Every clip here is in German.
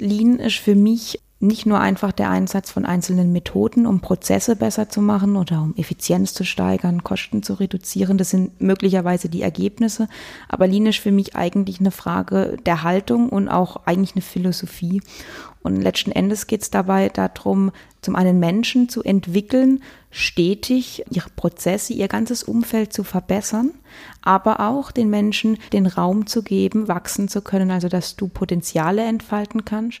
Lean ist für mich nicht nur einfach der Einsatz von einzelnen Methoden, um Prozesse besser zu machen oder um Effizienz zu steigern, Kosten zu reduzieren. Das sind möglicherweise die Ergebnisse. Aber Lean ist für mich eigentlich eine Frage der Haltung und auch eigentlich eine Philosophie. Und letzten Endes geht es dabei darum, zum einen Menschen zu entwickeln, stetig ihre Prozesse, ihr ganzes Umfeld zu verbessern, aber auch den Menschen den Raum zu geben, wachsen zu können, also dass du Potenziale entfalten kannst.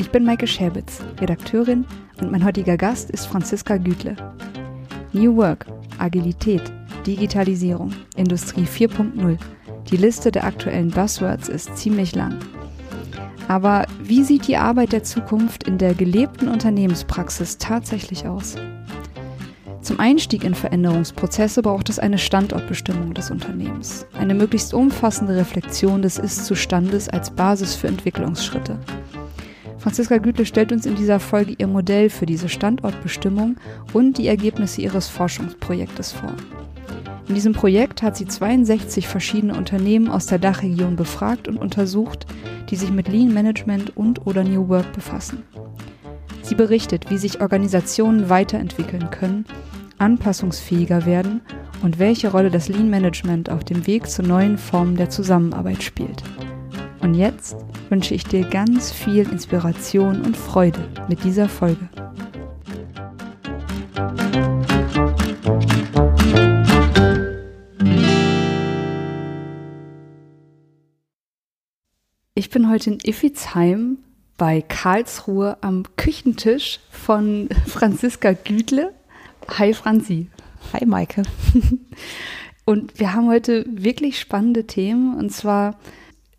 Ich bin Maike Schäbitz, Redakteurin und mein heutiger Gast ist Franziska Gütle. New Work, Agilität, Digitalisierung, Industrie 4.0. Die Liste der aktuellen Buzzwords ist ziemlich lang. Aber wie sieht die Arbeit der Zukunft in der gelebten Unternehmenspraxis tatsächlich aus? Zum Einstieg in Veränderungsprozesse braucht es eine Standortbestimmung des Unternehmens, eine möglichst umfassende Reflexion des Ist-Zustandes als Basis für Entwicklungsschritte. Franziska Gütle stellt uns in dieser Folge ihr Modell für diese Standortbestimmung und die Ergebnisse ihres Forschungsprojektes vor. In diesem Projekt hat sie 62 verschiedene Unternehmen aus der Dachregion befragt und untersucht, die sich mit Lean Management und oder New Work befassen. Sie berichtet, wie sich Organisationen weiterentwickeln können, anpassungsfähiger werden und welche Rolle das Lean Management auf dem Weg zu neuen Formen der Zusammenarbeit spielt. Und jetzt wünsche ich dir ganz viel Inspiration und Freude mit dieser Folge. Ich bin heute in Iffizheim bei Karlsruhe am Küchentisch von Franziska Güdle. Hi Franzi. Hi Maike. Und wir haben heute wirklich spannende Themen und zwar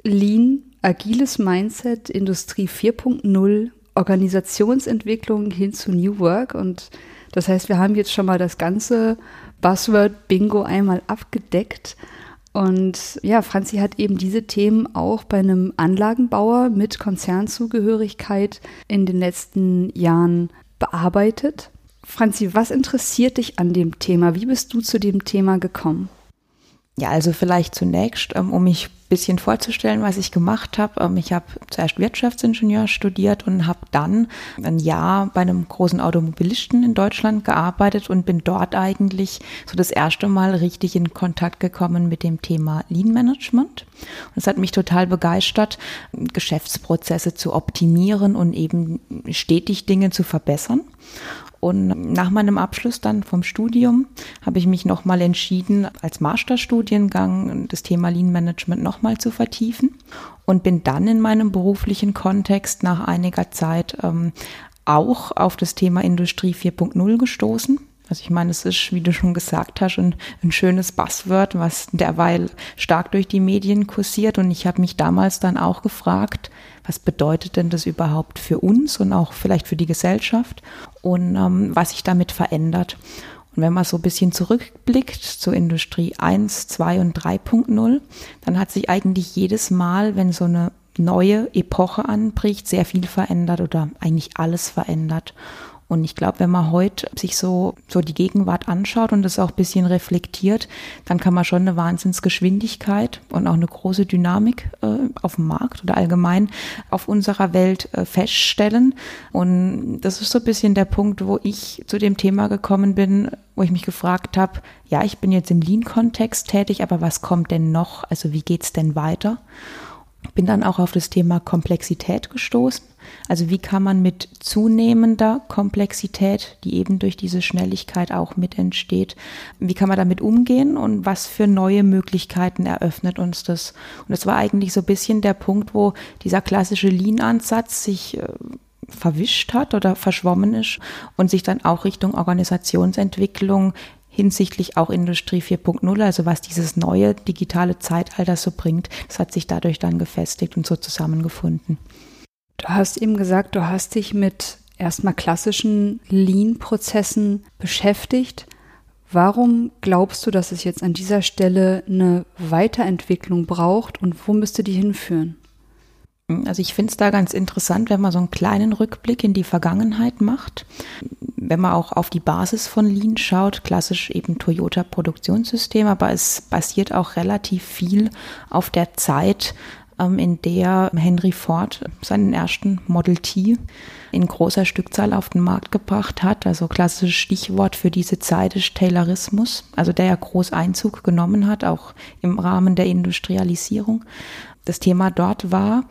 Lean, agiles Mindset, Industrie 4.0, Organisationsentwicklung hin zu New Work. Und das heißt, wir haben jetzt schon mal das ganze Buzzword-Bingo einmal abgedeckt. Und ja, Franzi hat eben diese Themen auch bei einem Anlagenbauer mit Konzernzugehörigkeit in den letzten Jahren bearbeitet. Franzi, was interessiert dich an dem Thema? Wie bist du zu dem Thema gekommen? Ja, also vielleicht zunächst, ähm, um mich ein bisschen vorzustellen, was ich gemacht habe. Ähm, ich habe zuerst Wirtschaftsingenieur studiert und habe dann ein Jahr bei einem großen Automobilisten in Deutschland gearbeitet und bin dort eigentlich so das erste Mal richtig in Kontakt gekommen mit dem Thema Lean Management. Und es hat mich total begeistert, Geschäftsprozesse zu optimieren und eben stetig Dinge zu verbessern. Und nach meinem Abschluss dann vom Studium habe ich mich nochmal entschieden, als Masterstudiengang das Thema Lean Management nochmal zu vertiefen und bin dann in meinem beruflichen Kontext nach einiger Zeit ähm, auch auf das Thema Industrie 4.0 gestoßen. Also ich meine, es ist, wie du schon gesagt hast, ein, ein schönes Buzzword, was derweil stark durch die Medien kursiert. Und ich habe mich damals dann auch gefragt, was bedeutet denn das überhaupt für uns und auch vielleicht für die Gesellschaft und ähm, was sich damit verändert. Und wenn man so ein bisschen zurückblickt zur Industrie 1, 2 und 3.0, dann hat sich eigentlich jedes Mal, wenn so eine neue Epoche anbricht, sehr viel verändert oder eigentlich alles verändert. Und ich glaube, wenn man heute sich so, so die Gegenwart anschaut und das auch ein bisschen reflektiert, dann kann man schon eine Wahnsinnsgeschwindigkeit und auch eine große Dynamik äh, auf dem Markt oder allgemein auf unserer Welt äh, feststellen. Und das ist so ein bisschen der Punkt, wo ich zu dem Thema gekommen bin, wo ich mich gefragt habe, ja, ich bin jetzt im Lean-Kontext tätig, aber was kommt denn noch? Also wie geht's denn weiter? Bin dann auch auf das Thema Komplexität gestoßen. Also wie kann man mit zunehmender Komplexität, die eben durch diese Schnelligkeit auch mit entsteht, wie kann man damit umgehen und was für neue Möglichkeiten eröffnet uns das? Und das war eigentlich so ein bisschen der Punkt, wo dieser klassische Lean-Ansatz sich äh, verwischt hat oder verschwommen ist und sich dann auch Richtung Organisationsentwicklung hinsichtlich auch Industrie 4.0, also was dieses neue digitale Zeitalter so bringt, das hat sich dadurch dann gefestigt und so zusammengefunden. Du hast eben gesagt, du hast dich mit erstmal klassischen Lean-Prozessen beschäftigt. Warum glaubst du, dass es jetzt an dieser Stelle eine Weiterentwicklung braucht und wo müsste die hinführen? Also ich finde es da ganz interessant, wenn man so einen kleinen Rückblick in die Vergangenheit macht. Wenn man auch auf die Basis von Lean schaut, klassisch eben Toyota Produktionssystem, aber es basiert auch relativ viel auf der Zeit, ähm, in der Henry Ford seinen ersten Model T in großer Stückzahl auf den Markt gebracht hat. Also klassisches Stichwort für diese Zeit ist Taylorismus, also der ja groß Einzug genommen hat, auch im Rahmen der Industrialisierung. Das Thema dort war,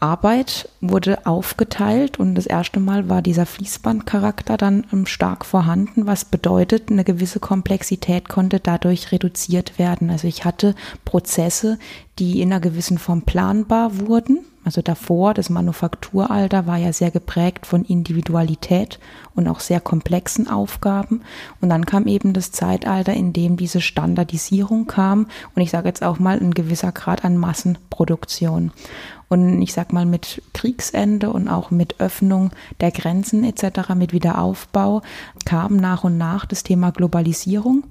Arbeit wurde aufgeteilt und das erste Mal war dieser Fließbandcharakter dann ähm, stark vorhanden, was bedeutet, eine gewisse Komplexität konnte dadurch reduziert werden. Also ich hatte Prozesse, die in einer gewissen Form planbar wurden. Also davor, das Manufakturalter war ja sehr geprägt von Individualität und auch sehr komplexen Aufgaben. Und dann kam eben das Zeitalter, in dem diese Standardisierung kam und ich sage jetzt auch mal ein gewisser Grad an Massenproduktion. Und ich sag mal, mit Kriegsende und auch mit Öffnung der Grenzen etc., mit Wiederaufbau kam nach und nach das Thema Globalisierung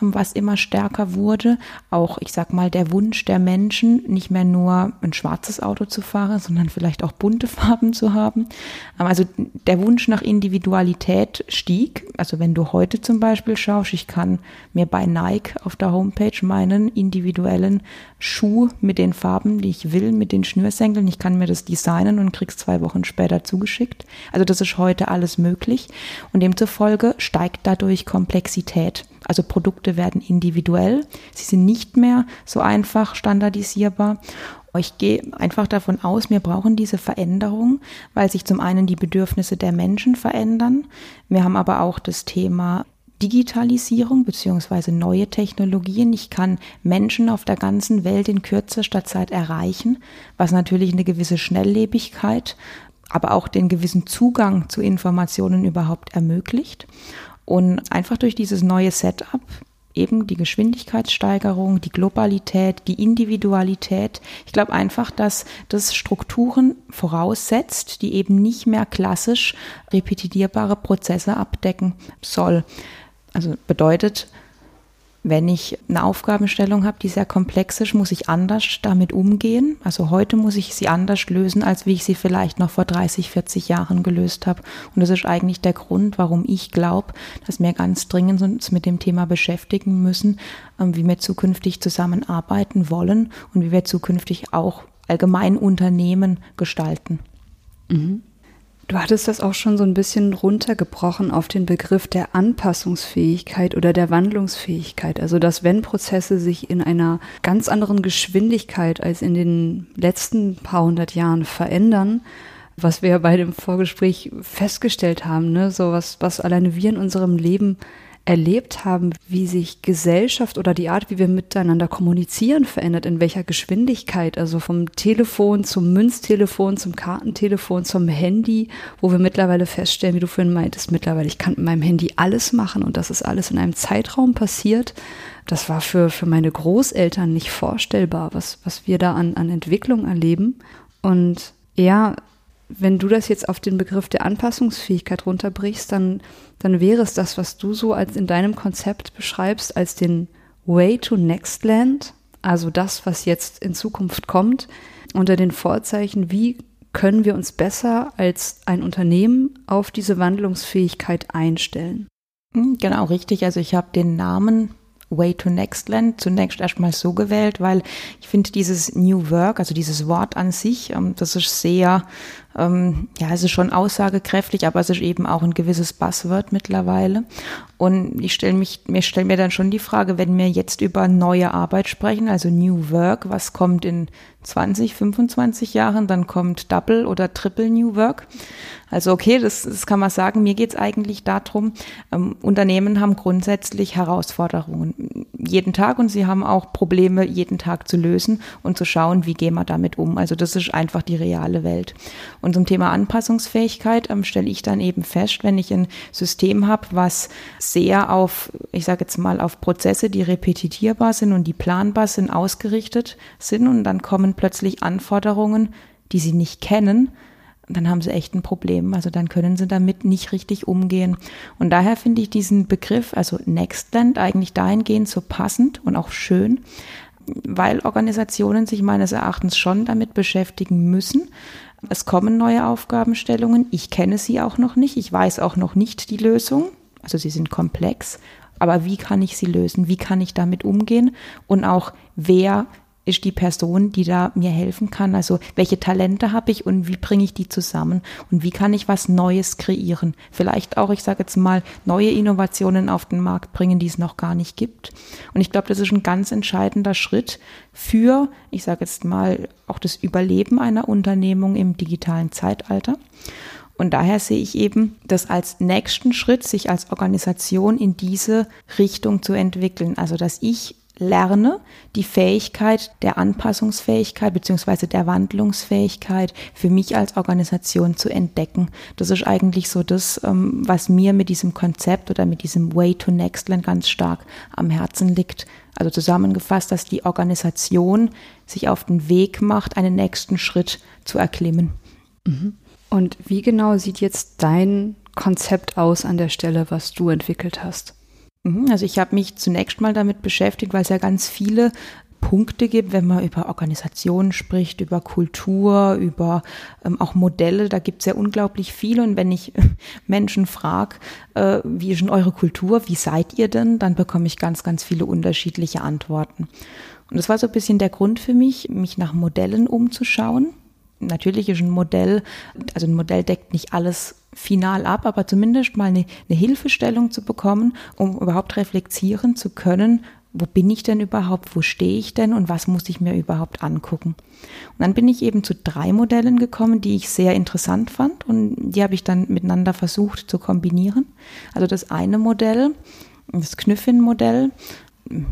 was immer stärker wurde. Auch, ich sag mal, der Wunsch der Menschen, nicht mehr nur ein schwarzes Auto zu fahren, sondern vielleicht auch bunte Farben zu haben. Also der Wunsch nach Individualität stieg. Also wenn du heute zum Beispiel schaust, ich kann mir bei Nike auf der Homepage meinen individuellen Schuh mit den Farben, die ich will, mit den Schnürsenkeln, ich kann mir das designen und krieg's zwei Wochen später zugeschickt. Also das ist heute alles möglich. Und demzufolge steigt dadurch Komplexität. Also Produkte werden individuell, sie sind nicht mehr so einfach standardisierbar. Ich gehe einfach davon aus, wir brauchen diese Veränderung, weil sich zum einen die Bedürfnisse der Menschen verändern. Wir haben aber auch das Thema Digitalisierung beziehungsweise neue Technologien. Ich kann Menschen auf der ganzen Welt in kürzester Zeit erreichen, was natürlich eine gewisse Schnelllebigkeit, aber auch den gewissen Zugang zu Informationen überhaupt ermöglicht. Und einfach durch dieses neue Setup, eben die Geschwindigkeitssteigerung, die Globalität, die Individualität. Ich glaube einfach, dass das Strukturen voraussetzt, die eben nicht mehr klassisch repetitierbare Prozesse abdecken soll. Also bedeutet, wenn ich eine Aufgabenstellung habe, die sehr komplex ist, muss ich anders damit umgehen. Also heute muss ich sie anders lösen, als wie ich sie vielleicht noch vor 30, 40 Jahren gelöst habe. Und das ist eigentlich der Grund, warum ich glaube, dass wir ganz dringend uns mit dem Thema beschäftigen müssen, ähm, wie wir zukünftig zusammenarbeiten wollen und wie wir zukünftig auch allgemein Unternehmen gestalten. Mhm. Du hattest das auch schon so ein bisschen runtergebrochen auf den Begriff der Anpassungsfähigkeit oder der Wandlungsfähigkeit. Also, dass wenn Prozesse sich in einer ganz anderen Geschwindigkeit als in den letzten paar hundert Jahren verändern, was wir bei dem Vorgespräch festgestellt haben, ne, so was, was alleine wir in unserem Leben erlebt haben, wie sich Gesellschaft oder die Art, wie wir miteinander kommunizieren, verändert, in welcher Geschwindigkeit, also vom Telefon zum Münztelefon, zum Kartentelefon, zum Handy, wo wir mittlerweile feststellen, wie du vorhin meintest, mittlerweile, ich kann mit meinem Handy alles machen und das ist alles in einem Zeitraum passiert. Das war für, für meine Großeltern nicht vorstellbar, was, was wir da an, an Entwicklung erleben. Und ja, wenn du das jetzt auf den Begriff der Anpassungsfähigkeit runterbrichst, dann, dann wäre es das, was du so als in deinem Konzept beschreibst, als den Way to Next Land, also das, was jetzt in Zukunft kommt, unter den Vorzeichen, wie können wir uns besser als ein Unternehmen auf diese Wandlungsfähigkeit einstellen? Hm, genau, richtig. Also ich habe den Namen Way to Nextland zunächst erstmal so gewählt, weil ich finde dieses New Work, also dieses Wort an sich, ähm, das ist sehr ähm, ja, es ist schon aussagekräftig, aber es ist eben auch ein gewisses Buzzword mittlerweile. Und ich stelle mich, mir stelle mir dann schon die Frage, wenn wir jetzt über neue Arbeit sprechen, also New Work, was kommt in 20, 25 Jahren, dann kommt Double oder Triple New Work. Also okay, das, das kann man sagen. Mir geht es eigentlich darum, ähm, Unternehmen haben grundsätzlich Herausforderungen jeden Tag und sie haben auch Probleme jeden Tag zu lösen und zu schauen, wie gehen wir damit um. Also das ist einfach die reale Welt. Und zum Thema Anpassungsfähigkeit ähm, stelle ich dann eben fest, wenn ich ein System habe, was sehr auf, ich sage jetzt mal, auf Prozesse, die repetitierbar sind und die planbar sind, ausgerichtet sind und dann kommen plötzlich Anforderungen, die sie nicht kennen, dann haben sie echt ein Problem. Also dann können sie damit nicht richtig umgehen. Und daher finde ich diesen Begriff, also Nextland, eigentlich dahingehend so passend und auch schön, weil Organisationen sich meines Erachtens schon damit beschäftigen müssen. Es kommen neue Aufgabenstellungen. Ich kenne sie auch noch nicht. Ich weiß auch noch nicht die Lösung. Also sie sind komplex. Aber wie kann ich sie lösen? Wie kann ich damit umgehen? Und auch wer ist die Person, die da mir helfen kann. Also welche Talente habe ich und wie bringe ich die zusammen und wie kann ich was Neues kreieren. Vielleicht auch, ich sage jetzt mal, neue Innovationen auf den Markt bringen, die es noch gar nicht gibt. Und ich glaube, das ist ein ganz entscheidender Schritt für, ich sage jetzt mal, auch das Überleben einer Unternehmung im digitalen Zeitalter. Und daher sehe ich eben das als nächsten Schritt, sich als Organisation in diese Richtung zu entwickeln. Also, dass ich lerne, die Fähigkeit der Anpassungsfähigkeit beziehungsweise der Wandlungsfähigkeit für mich als Organisation zu entdecken. Das ist eigentlich so das, ähm, was mir mit diesem Konzept oder mit diesem Way to Nextland ganz stark am Herzen liegt. Also zusammengefasst, dass die Organisation sich auf den Weg macht, einen nächsten Schritt zu erklimmen. Mhm. Und wie genau sieht jetzt dein Konzept aus an der Stelle, was du entwickelt hast? Mhm, also ich habe mich zunächst mal damit beschäftigt, weil es ja ganz viele Punkte gibt, wenn man über Organisationen spricht, über Kultur, über ähm, auch Modelle. Da gibt es ja unglaublich viele. Und wenn ich Menschen frage, äh, wie ist denn eure Kultur, wie seid ihr denn, dann bekomme ich ganz, ganz viele unterschiedliche Antworten. Und das war so ein bisschen der Grund für mich, mich nach Modellen umzuschauen. Natürlich ist ein Modell, also ein Modell deckt nicht alles final ab, aber zumindest mal eine, eine Hilfestellung zu bekommen, um überhaupt reflektieren zu können, wo bin ich denn überhaupt, wo stehe ich denn und was muss ich mir überhaupt angucken. Und dann bin ich eben zu drei Modellen gekommen, die ich sehr interessant fand und die habe ich dann miteinander versucht zu kombinieren. Also das eine Modell, das Knüffin-Modell,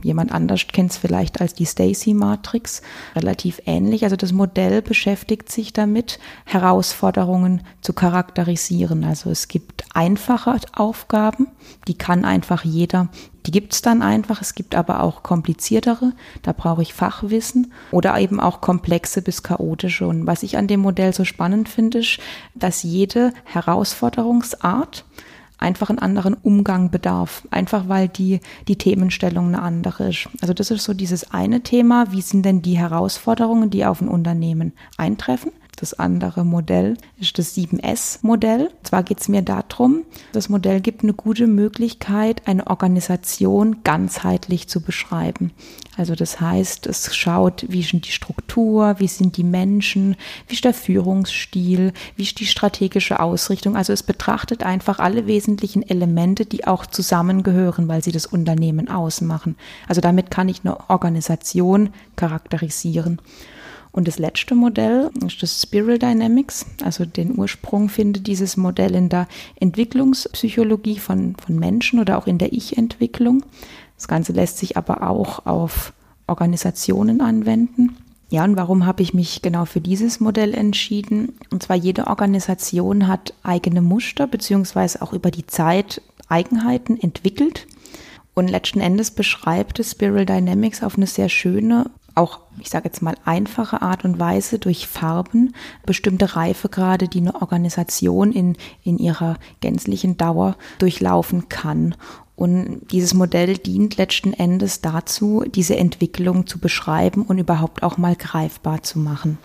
jemand anders kennt es vielleicht als die Stacy-Matrix, relativ ähnlich. Also das Modell beschäftigt sich damit, Herausforderungen zu charakterisieren. Also es gibt einfache Aufgaben, die kann einfach jeder. Die gibt es dann einfach. Es gibt aber auch kompliziertere, da brauche ich Fachwissen oder eben auch komplexe bis chaotische. Und was ich an dem Modell so spannend finde, ist, dass jede Herausforderungsart einfach einen anderen Umgang bedarf, einfach weil die, die Themenstellung eine andere ist. Also das ist so dieses eine Thema, wie sind denn die Herausforderungen, die auf ein Unternehmen eintreffen? Das andere Modell ist das 7S-Modell. Zwar geht es mir darum, das Modell gibt eine gute Möglichkeit, eine Organisation ganzheitlich zu beschreiben. Also das heißt, es schaut, wie ist die Struktur, wie sind die Menschen, wie ist der Führungsstil, wie ist die strategische Ausrichtung. Also es betrachtet einfach alle wesentlichen Elemente, die auch zusammengehören, weil sie das Unternehmen ausmachen. Also damit kann ich eine Organisation charakterisieren. Und das letzte Modell ist das Spiral Dynamics. Also den Ursprung findet dieses Modell in der Entwicklungspsychologie von, von Menschen oder auch in der Ich-Entwicklung. Das Ganze lässt sich aber auch auf Organisationen anwenden. Ja, und warum habe ich mich genau für dieses Modell entschieden? Und zwar jede Organisation hat eigene Muster beziehungsweise auch über die Zeit Eigenheiten entwickelt. Und letzten Endes beschreibt es Spiral Dynamics auf eine sehr schöne auch, ich sage jetzt mal, einfache Art und Weise durch Farben bestimmte Reifegrade, die eine Organisation in, in ihrer gänzlichen Dauer durchlaufen kann. Und dieses Modell dient letzten Endes dazu, diese Entwicklung zu beschreiben und überhaupt auch mal greifbar zu machen.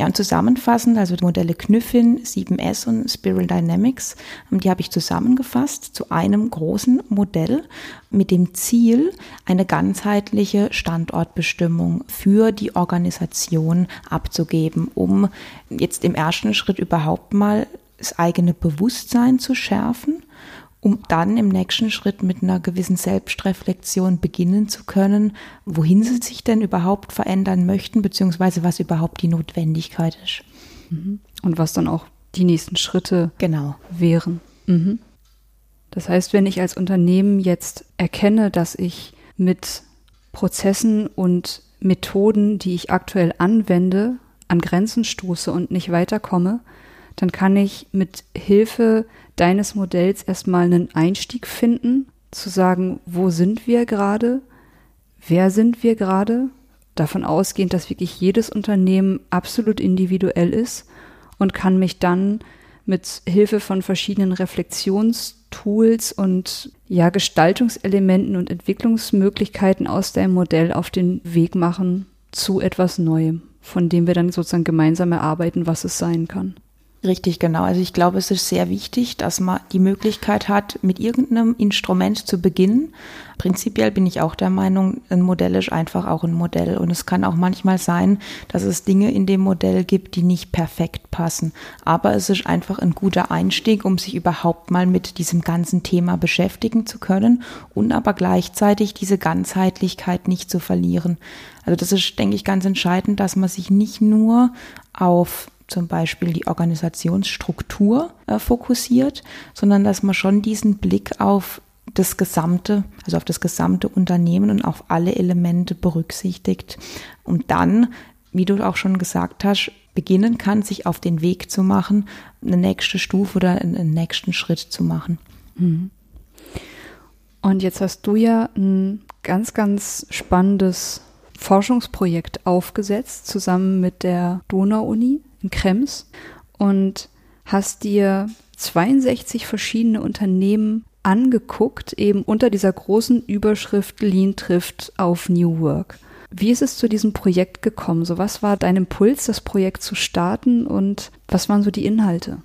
Ja, und zusammenfassend, also die Modelle Knüffin, 7S und Spiral Dynamics, ähm, die habe ich zusammengefasst zu einem großen Modell mit dem Ziel, eine ganzheitliche Standortbestimmung für die Organisation abzugeben, um jetzt im ersten Schritt überhaupt mal das eigene Bewusstsein zu schärfen um dann im nächsten Schritt mit einer gewissen Selbstreflexion beginnen zu können, wohin sie sich denn überhaupt verändern möchten, beziehungsweise was überhaupt die Notwendigkeit ist. Mhm. Und was dann auch die nächsten Schritte genau. wären. Mhm. Das heißt, wenn ich als Unternehmen jetzt erkenne, dass ich mit Prozessen und Methoden, die ich aktuell anwende, an Grenzen stoße und nicht weiterkomme, dann kann ich mit Hilfe deines Modells erstmal einen Einstieg finden, zu sagen, wo sind wir gerade, wer sind wir gerade, davon ausgehend, dass wirklich jedes Unternehmen absolut individuell ist und kann mich dann mit Hilfe von verschiedenen Reflexionstools und ja, Gestaltungselementen und Entwicklungsmöglichkeiten aus dem Modell auf den Weg machen zu etwas Neuem, von dem wir dann sozusagen gemeinsam erarbeiten, was es sein kann. Richtig, genau. Also ich glaube, es ist sehr wichtig, dass man die Möglichkeit hat, mit irgendeinem Instrument zu beginnen. Prinzipiell bin ich auch der Meinung, ein Modell ist einfach auch ein Modell. Und es kann auch manchmal sein, dass es Dinge in dem Modell gibt, die nicht perfekt passen. Aber es ist einfach ein guter Einstieg, um sich überhaupt mal mit diesem ganzen Thema beschäftigen zu können und aber gleichzeitig diese Ganzheitlichkeit nicht zu verlieren. Also das ist, denke ich, ganz entscheidend, dass man sich nicht nur auf zum Beispiel die Organisationsstruktur äh, fokussiert, sondern dass man schon diesen Blick auf das gesamte, also auf das gesamte Unternehmen und auf alle Elemente berücksichtigt, um dann, wie du auch schon gesagt hast, beginnen kann, sich auf den Weg zu machen, eine nächste Stufe oder einen nächsten Schritt zu machen. Mhm. Und jetzt hast du ja ein ganz, ganz spannendes Forschungsprojekt aufgesetzt, zusammen mit der Donau-Uni in Krems und hast dir 62 verschiedene Unternehmen angeguckt, eben unter dieser großen Überschrift Lean trifft auf New Work. Wie ist es zu diesem Projekt gekommen? So, was war dein Impuls, das Projekt zu starten und was waren so die Inhalte?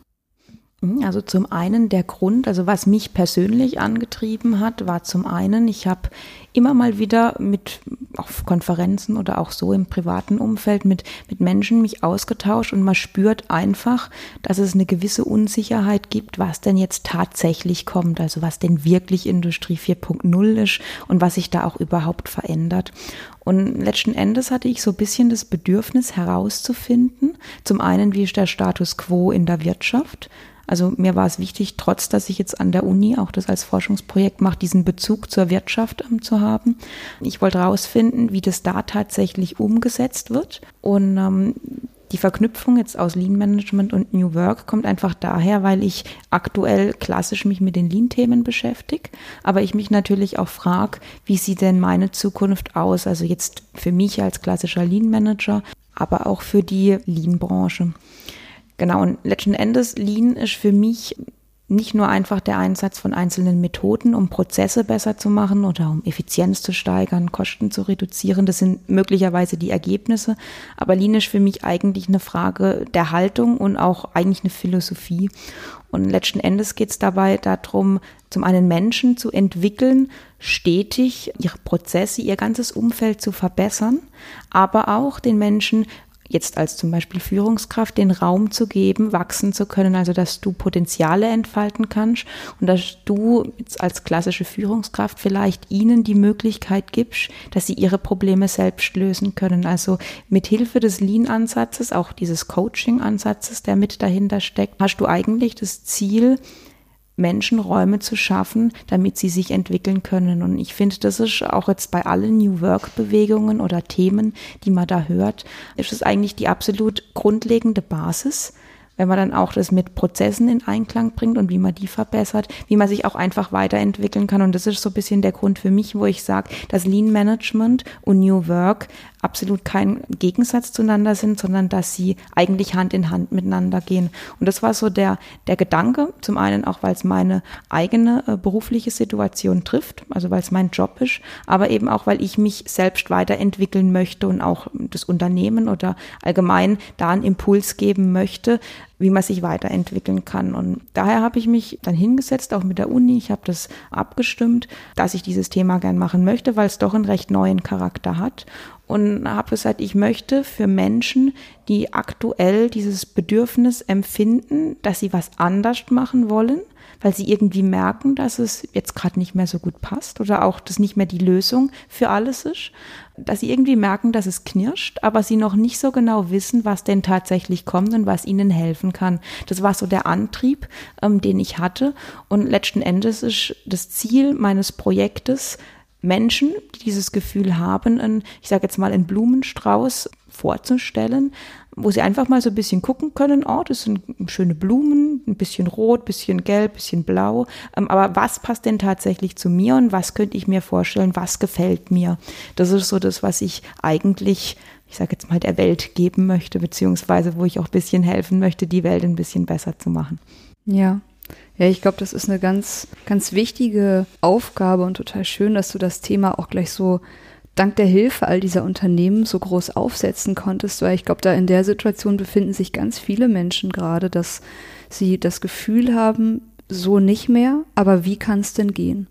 Mhm, also zum einen der Grund, also was mich persönlich angetrieben hat, war zum einen, ich habe immer mal wieder mit auf Konferenzen oder auch so im privaten Umfeld mit, mit Menschen mich ausgetauscht und man spürt einfach, dass es eine gewisse Unsicherheit gibt, was denn jetzt tatsächlich kommt, also was denn wirklich Industrie 4.0 ist und was sich da auch überhaupt verändert. Und letzten Endes hatte ich so ein bisschen das Bedürfnis herauszufinden, zum einen, wie ist der Status quo in der Wirtschaft, also mir war es wichtig, trotz dass ich jetzt an der Uni auch das als Forschungsprojekt mache, diesen Bezug zur Wirtschaft ähm, zu haben. Ich wollte herausfinden, wie das da tatsächlich umgesetzt wird. Und ähm, die Verknüpfung jetzt aus Lean Management und New Work kommt einfach daher, weil ich aktuell klassisch mich mit den Lean-Themen beschäftige, aber ich mich natürlich auch frage, wie sieht denn meine Zukunft aus? Also jetzt für mich als klassischer Lean Manager, aber auch für die Lean-Branche. Genau, und letzten Endes Lean ist für mich nicht nur einfach der Einsatz von einzelnen Methoden, um Prozesse besser zu machen oder um Effizienz zu steigern, Kosten zu reduzieren. Das sind möglicherweise die Ergebnisse. Aber Lean ist für mich eigentlich eine Frage der Haltung und auch eigentlich eine Philosophie. Und letzten Endes geht es dabei darum, zum einen Menschen zu entwickeln, stetig ihre Prozesse, ihr ganzes Umfeld zu verbessern, aber auch den Menschen jetzt als zum Beispiel Führungskraft den Raum zu geben, wachsen zu können, also dass du Potenziale entfalten kannst und dass du jetzt als klassische Führungskraft vielleicht ihnen die Möglichkeit gibst, dass sie ihre Probleme selbst lösen können. Also mit Hilfe des Lean-Ansatzes, auch dieses Coaching-Ansatzes, der mit dahinter steckt, hast du eigentlich das Ziel, Menschen Räume zu schaffen, damit sie sich entwickeln können. Und ich finde, das ist auch jetzt bei allen New Work-Bewegungen oder Themen, die man da hört, ist es eigentlich die absolut grundlegende Basis, wenn man dann auch das mit Prozessen in Einklang bringt und wie man die verbessert, wie man sich auch einfach weiterentwickeln kann. Und das ist so ein bisschen der Grund für mich, wo ich sage, dass Lean Management und New Work absolut kein Gegensatz zueinander sind, sondern dass sie eigentlich Hand in Hand miteinander gehen. Und das war so der, der Gedanke, zum einen auch, weil es meine eigene äh, berufliche Situation trifft, also weil es mein Job ist, aber eben auch, weil ich mich selbst weiterentwickeln möchte und auch das Unternehmen oder allgemein da einen Impuls geben möchte, wie man sich weiterentwickeln kann. Und daher habe ich mich dann hingesetzt, auch mit der Uni. Ich habe das abgestimmt, dass ich dieses Thema gern machen möchte, weil es doch einen recht neuen Charakter hat. Und habe gesagt, ich möchte für Menschen, die aktuell dieses Bedürfnis empfinden, dass sie was anders machen wollen, weil sie irgendwie merken, dass es jetzt gerade nicht mehr so gut passt oder auch das nicht mehr die Lösung für alles ist, dass sie irgendwie merken, dass es knirscht, aber sie noch nicht so genau wissen, was denn tatsächlich kommt und was ihnen helfen kann. Das war so der Antrieb, ähm, den ich hatte. Und letzten Endes ist das Ziel meines Projektes, Menschen, die dieses Gefühl haben, einen, ich sage jetzt mal, einen Blumenstrauß vorzustellen, wo sie einfach mal so ein bisschen gucken können, oh, das sind schöne Blumen, ein bisschen rot, ein bisschen gelb, ein bisschen blau. Ähm, aber was passt denn tatsächlich zu mir und was könnte ich mir vorstellen, was gefällt mir? Das ist so das, was ich eigentlich ich sage jetzt mal, der Welt geben möchte, beziehungsweise wo ich auch ein bisschen helfen möchte, die Welt ein bisschen besser zu machen. Ja, ja, ich glaube, das ist eine ganz, ganz wichtige Aufgabe und total schön, dass du das Thema auch gleich so dank der Hilfe all dieser Unternehmen so groß aufsetzen konntest, weil ich glaube, da in der Situation befinden sich ganz viele Menschen gerade, dass sie das Gefühl haben, so nicht mehr, aber wie kann es denn gehen?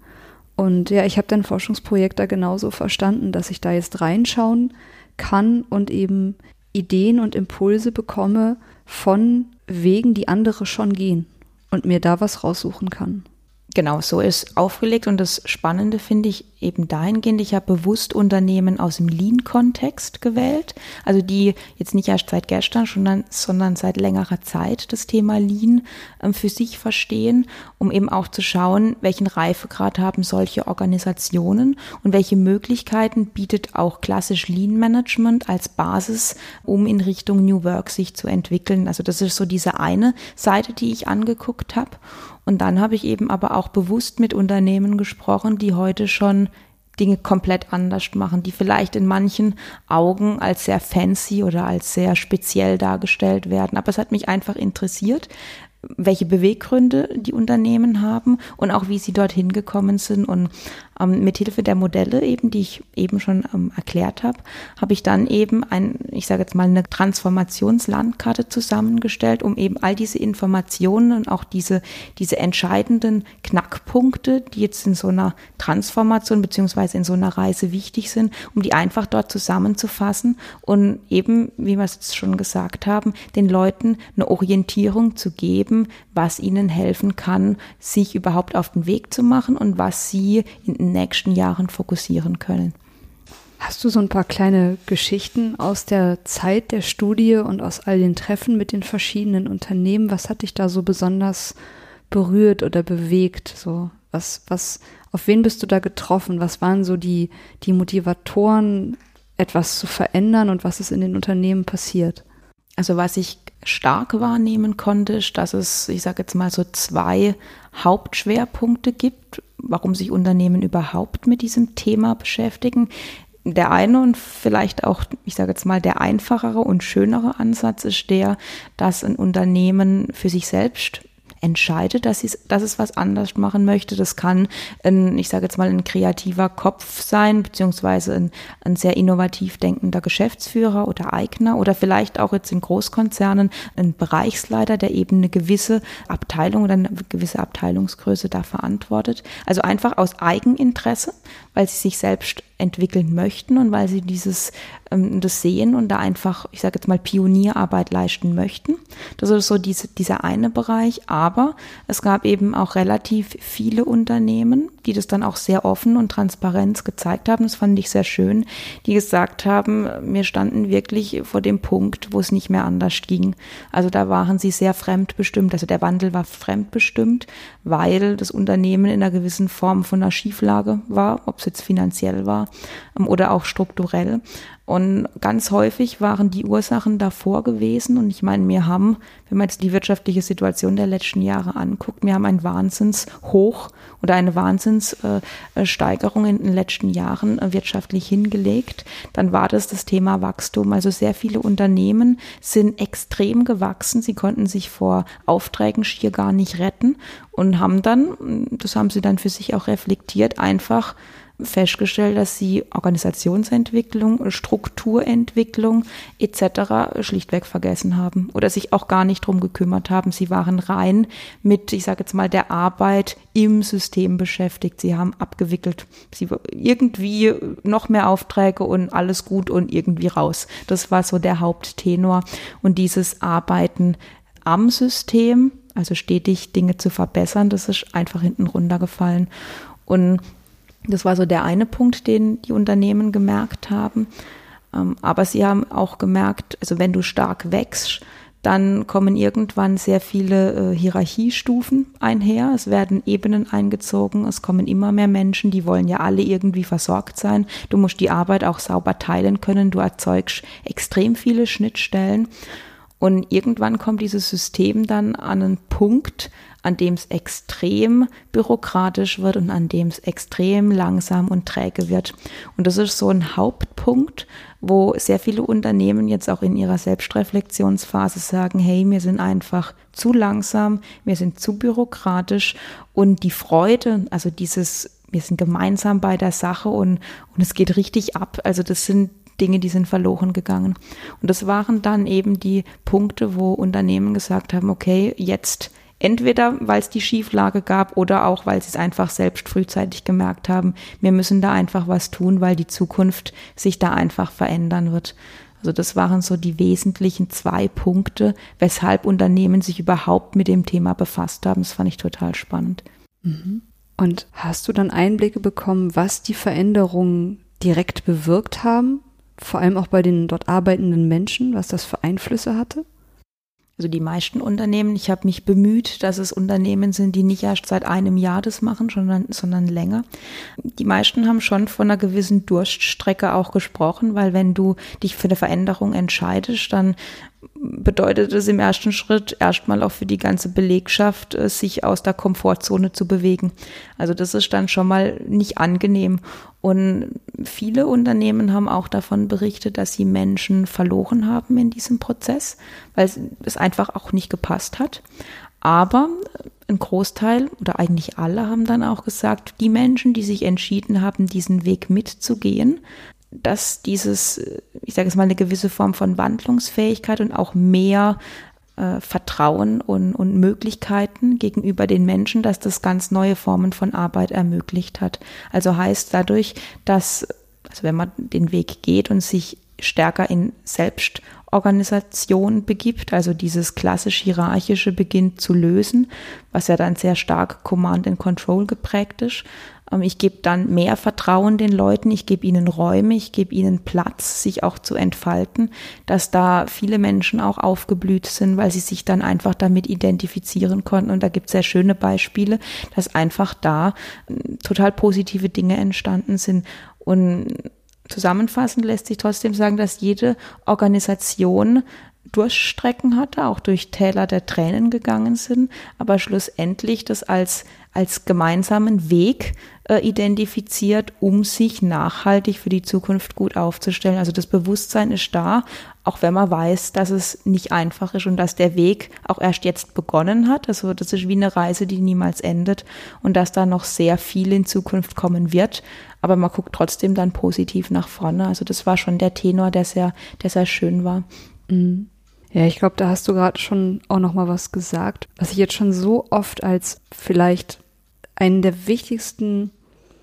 Und ja, ich habe dein Forschungsprojekt da genauso verstanden, dass ich da jetzt reinschauen kann und eben Ideen und Impulse bekomme von Wegen, die andere schon gehen und mir da was raussuchen kann. Genau, so ist aufgelegt und das Spannende finde ich eben dahingehend, ich habe bewusst Unternehmen aus dem Lean-Kontext gewählt, also die jetzt nicht erst seit gestern, sondern, sondern seit längerer Zeit das Thema Lean ähm, für sich verstehen, um eben auch zu schauen, welchen Reifegrad haben solche Organisationen und welche Möglichkeiten bietet auch klassisch Lean-Management als Basis, um in Richtung New Work sich zu entwickeln. Also das ist so diese eine Seite, die ich angeguckt habe. Und dann habe ich eben aber auch bewusst mit Unternehmen gesprochen, die heute schon Dinge komplett anders machen, die vielleicht in manchen Augen als sehr fancy oder als sehr speziell dargestellt werden. Aber es hat mich einfach interessiert, welche Beweggründe die Unternehmen haben und auch wie sie dorthin gekommen sind. Und ähm, mithilfe der Modelle eben, die ich eben schon ähm, erklärt habe, habe ich dann eben ein, ich sage jetzt mal, eine Transformationslandkarte zusammengestellt, um eben all diese Informationen und auch diese, diese entscheidenden Knackpunkte, die jetzt in so einer Transformation beziehungsweise in so einer Reise wichtig sind, um die einfach dort zusammenzufassen und eben, wie wir es jetzt schon gesagt haben, den Leuten eine Orientierung zu geben, was ihnen helfen kann, sich überhaupt auf den Weg zu machen und was sie in den nächsten Jahren fokussieren können. Hast du so ein paar kleine Geschichten aus der Zeit der Studie und aus all den Treffen mit den verschiedenen Unternehmen? Was hat dich da so besonders berührt oder bewegt? So, was, was, auf wen bist du da getroffen? Was waren so die, die Motivatoren, etwas zu verändern und was ist in den Unternehmen passiert? Also was ich stark wahrnehmen konnte, dass es, ich sage jetzt mal so zwei Hauptschwerpunkte gibt, warum sich Unternehmen überhaupt mit diesem Thema beschäftigen. Der eine und vielleicht auch, ich sage jetzt mal, der einfachere und schönere Ansatz ist der, dass ein Unternehmen für sich selbst entscheidet, dass, dass es was anders machen möchte. Das kann, ein, ich sage jetzt mal, ein kreativer Kopf sein, beziehungsweise ein, ein sehr innovativ denkender Geschäftsführer oder Eigner oder vielleicht auch jetzt in Großkonzernen ein Bereichsleiter, der eben eine gewisse Abteilung oder eine gewisse Abteilungsgröße da verantwortet. Also einfach aus Eigeninteresse, weil sie sich selbst entwickeln möchten und weil sie dieses ähm, das sehen und da einfach, ich sage jetzt mal, Pionierarbeit leisten möchten. Das ist so diese, dieser eine Bereich. Aber es gab eben auch relativ viele Unternehmen, die das dann auch sehr offen und transparent gezeigt haben. Das fand ich sehr schön, die gesagt haben, wir standen wirklich vor dem Punkt, wo es nicht mehr anders ging. Also da waren sie sehr fremdbestimmt. Also der Wandel war fremdbestimmt, weil das Unternehmen in einer gewissen Form von einer Schieflage war, ob es jetzt finanziell war ähm, oder auch strukturell. Und ganz häufig waren die Ursachen davor gewesen. Und ich meine, wir haben, wenn man jetzt die wirtschaftliche Situation der letzten Jahre anguckt, wir haben ein Wahnsinnshoch oder eine Wahnsinnssteigerung in den letzten Jahren wirtschaftlich hingelegt. Dann war das das Thema Wachstum. Also sehr viele Unternehmen sind extrem gewachsen. Sie konnten sich vor Aufträgen schier gar nicht retten und haben dann, das haben sie dann für sich auch reflektiert, einfach festgestellt, dass sie Organisationsentwicklung, Strukturentwicklung etc. schlichtweg vergessen haben oder sich auch gar nicht drum gekümmert haben. Sie waren rein mit, ich sage jetzt mal, der Arbeit im System beschäftigt. Sie haben abgewickelt. Sie irgendwie noch mehr Aufträge und alles gut und irgendwie raus. Das war so der Haupttenor. Und dieses Arbeiten am System, also stetig Dinge zu verbessern, das ist einfach hinten runtergefallen. Und das war so der eine Punkt, den die Unternehmen gemerkt haben. Ähm, aber sie haben auch gemerkt, also wenn du stark wächst, dann kommen irgendwann sehr viele äh, Hierarchiestufen einher. Es werden Ebenen eingezogen. Es kommen immer mehr Menschen, die wollen ja alle irgendwie versorgt sein. Du musst die Arbeit auch sauber teilen können. Du erzeugst extrem viele Schnittstellen. Und irgendwann kommt dieses System dann an einen Punkt, an dem es extrem bürokratisch wird und an dem es extrem langsam und träge wird. Und das ist so ein Hauptpunkt, wo sehr viele Unternehmen jetzt auch in ihrer Selbstreflexionsphase sagen, hey, wir sind einfach zu langsam, wir sind zu bürokratisch und die Freude, also dieses, wir sind gemeinsam bei der Sache und, und es geht richtig ab. Also das sind Dinge, die sind verloren gegangen. Und das waren dann eben die Punkte, wo Unternehmen gesagt haben, okay, jetzt Entweder weil es die Schieflage gab oder auch weil sie es einfach selbst frühzeitig gemerkt haben, wir müssen da einfach was tun, weil die Zukunft sich da einfach verändern wird. Also das waren so die wesentlichen zwei Punkte, weshalb Unternehmen sich überhaupt mit dem Thema befasst haben. Das fand ich total spannend. Mhm. Und hast du dann Einblicke bekommen, was die Veränderungen direkt bewirkt haben? Vor allem auch bei den dort arbeitenden Menschen, was das für Einflüsse hatte? Also die meisten Unternehmen, ich habe mich bemüht, dass es Unternehmen sind, die nicht erst seit einem Jahr das machen, sondern, sondern länger. Die meisten haben schon von einer gewissen Durststrecke auch gesprochen, weil wenn du dich für eine Veränderung entscheidest, dann bedeutet es im ersten Schritt erstmal auch für die ganze Belegschaft, äh, sich aus der Komfortzone zu bewegen. Also das ist dann schon mal nicht angenehm. Und viele Unternehmen haben auch davon berichtet, dass sie Menschen verloren haben in diesem Prozess, weil es einfach auch nicht gepasst hat. Aber ein Großteil oder eigentlich alle haben dann auch gesagt, die Menschen, die sich entschieden haben, diesen Weg mitzugehen, dass dieses, ich sage es mal, eine gewisse Form von Wandlungsfähigkeit und auch mehr äh, Vertrauen und, und Möglichkeiten gegenüber den Menschen, dass das ganz neue Formen von Arbeit ermöglicht hat. Also heißt dadurch, dass, also wenn man den Weg geht und sich stärker in Selbstorganisation begibt, also dieses klassisch hierarchische beginnt zu lösen, was ja dann sehr stark Command and Control geprägt ist, ich gebe dann mehr Vertrauen den Leuten, ich gebe ihnen Räume, ich gebe ihnen Platz, sich auch zu entfalten, dass da viele Menschen auch aufgeblüht sind, weil sie sich dann einfach damit identifizieren konnten. Und da gibt es sehr schöne Beispiele, dass einfach da ähm, total positive Dinge entstanden sind. Und zusammenfassend lässt sich trotzdem sagen, dass jede Organisation Durchstrecken hatte, auch durch Täler der Tränen gegangen sind, aber schlussendlich das als, als gemeinsamen Weg äh, identifiziert, um sich nachhaltig für die Zukunft gut aufzustellen. Also das Bewusstsein ist da, auch wenn man weiß, dass es nicht einfach ist und dass der Weg auch erst jetzt begonnen hat. Also das ist wie eine Reise, die niemals endet und dass da noch sehr viel in Zukunft kommen wird. Aber man guckt trotzdem dann positiv nach vorne. Also das war schon der Tenor, der sehr, der sehr schön war. Mhm. Ja, ich glaube, da hast du gerade schon auch noch mal was gesagt, was ich jetzt schon so oft als vielleicht einen der wichtigsten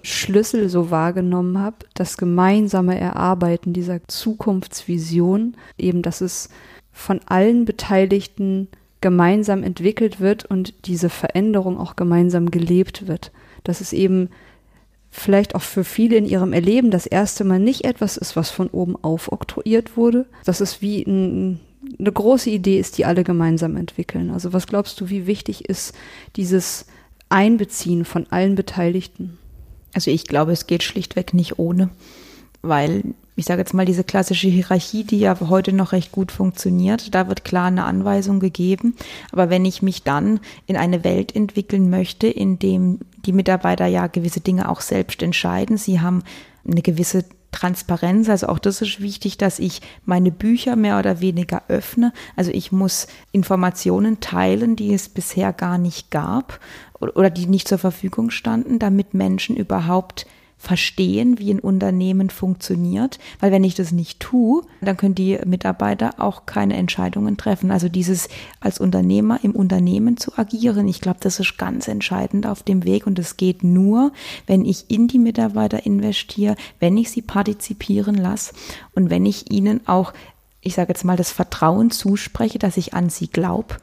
Schlüssel so wahrgenommen habe, das gemeinsame Erarbeiten dieser Zukunftsvision, eben dass es von allen Beteiligten gemeinsam entwickelt wird und diese Veränderung auch gemeinsam gelebt wird. Dass es eben vielleicht auch für viele in ihrem Erleben das erste Mal nicht etwas ist, was von oben aufoktroyiert wurde. Das ist wie ein eine große Idee ist, die alle gemeinsam entwickeln. Also was glaubst du, wie wichtig ist dieses Einbeziehen von allen Beteiligten? Also ich glaube, es geht schlichtweg nicht ohne, weil ich sage jetzt mal diese klassische Hierarchie, die ja heute noch recht gut funktioniert, da wird klar eine Anweisung gegeben. Aber wenn ich mich dann in eine Welt entwickeln möchte, in dem die Mitarbeiter ja gewisse Dinge auch selbst entscheiden, sie haben eine gewisse Transparenz, also auch das ist wichtig, dass ich meine Bücher mehr oder weniger öffne. Also ich muss Informationen teilen, die es bisher gar nicht gab oder die nicht zur Verfügung standen, damit Menschen überhaupt verstehen, wie ein Unternehmen funktioniert, weil wenn ich das nicht tue, dann können die Mitarbeiter auch keine Entscheidungen treffen. Also dieses als Unternehmer im Unternehmen zu agieren, ich glaube, das ist ganz entscheidend auf dem Weg und es geht nur, wenn ich in die Mitarbeiter investiere, wenn ich sie partizipieren lasse und wenn ich ihnen auch ich sage jetzt mal, das Vertrauen zuspreche, dass ich an sie glaube,